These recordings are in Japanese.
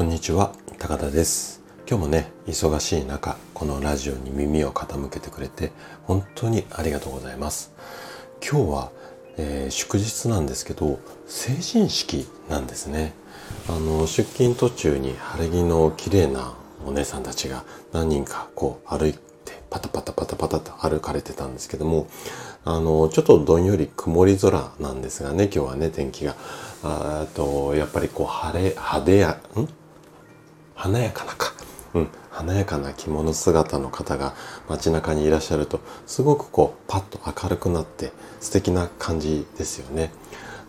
こんにちは高田です。今日もね忙しい中このラジオに耳を傾けてくれて本当にありがとうございます。今日は、えー、祝日なんですけど成人式なんですね。あの出勤途中に晴れ着の綺麗なお姉さんたちが何人かこう歩いてパタパタパタパタと歩かれてたんですけどもあのちょっとどんより曇り空なんですがね今日はね天気があとやっぱりこう晴れ派手やん華やかなか、うん、華やかな着物姿の方が街中にいらっしゃるとすごくこうパッと明るくなって素敵な感じですよね。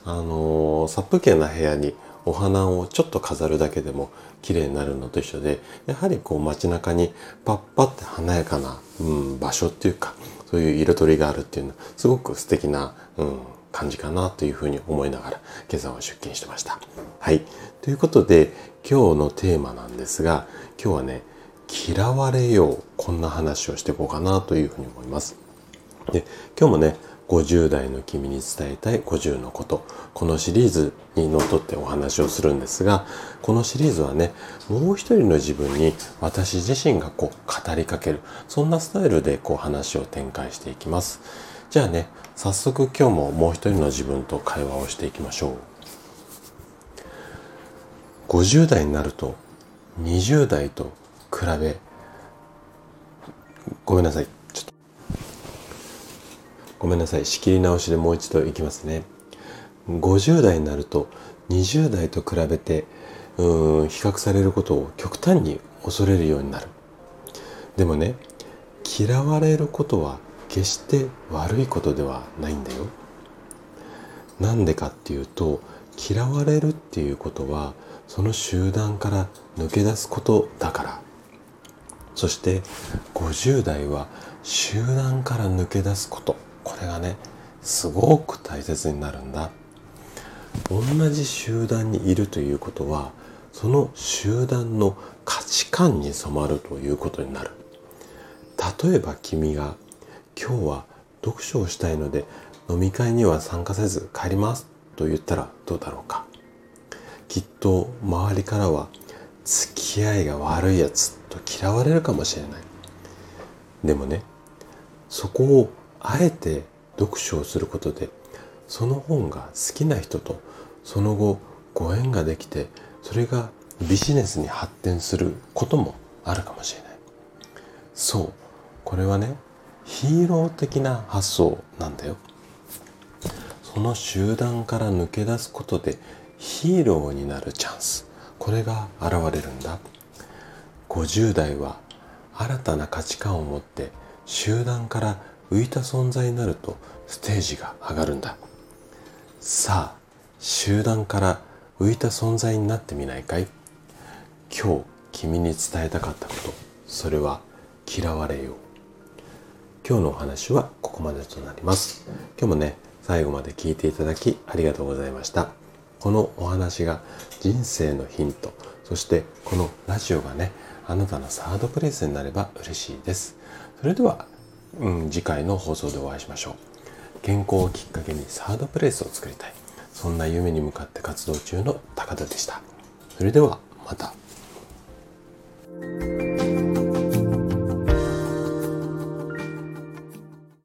あの殺風景な部屋にお花をちょっと飾るだけでも綺麗になるのと一緒でやはりこう街中にパッパって華やかな、うん、場所っていうかそういう彩りがあるっていうのはすごく素敵な、うん、感じかなというふうに思いながら今朝は出勤してました。はい。ということで今日のテーマなんですが今日はね嫌われようこんな話をしていこうかなというふうに思います。で今日もね50代の君に伝えたい50のことこのシリーズにのっとってお話をするんですがこのシリーズはねもう一人の自分に私自身がこう語りかけるそんなスタイルでこう話を展開していきますじゃあね早速今日ももう一人の自分と会話をしていきましょう。50代になると20代と比べごめんなさいちょっと。ごめんなさい仕切り直しでもう一度いきますね。50代になると20代と比べてうん比較されることを極端に恐れるようになる。でもね嫌われることは決して悪いことではないんだよ。なんでかっていうと嫌われるっていうことはその集団から抜け出すことだから。そして50代は集団から抜け出すこと。これがねすごく大切になるんだ。同じ集団にいるということはその集団の価値観に染まるということになる。例えば君が今日は読書をしたいので飲み会には参加せず帰ります。と言ったらどうだろうか。きっと周りからは付き合いが悪いやつと嫌われるかもしれない。でもねそこをあえて読書をすることでその本が好きな人とその後ご縁ができてそれがビジネスに発展することもあるかもしれない。そうこれはねヒーロー的な発想なんだよ。その集団から抜け出すことでヒーローになるチャンス。これが現れるんだ。50代は新たな価値観を持って集団から浮いた存在になるとステージが上がるんだ。さあ集団から浮いた存在になってみないかい？今日君に伝えたかったこと。それは嫌われよう。今日のお話はここまでとなります。今日もね最後まで聞いていただきありがとうございました。このお話が人生のヒントそしてこのラジオがねあなたのサードプレイスになれば嬉しいです。それではうん、次回の放送でお会いしましょう。健康をきっかけにサードプレイスを作りたい。そんな夢に向かって活動中の高田でした。それではまた。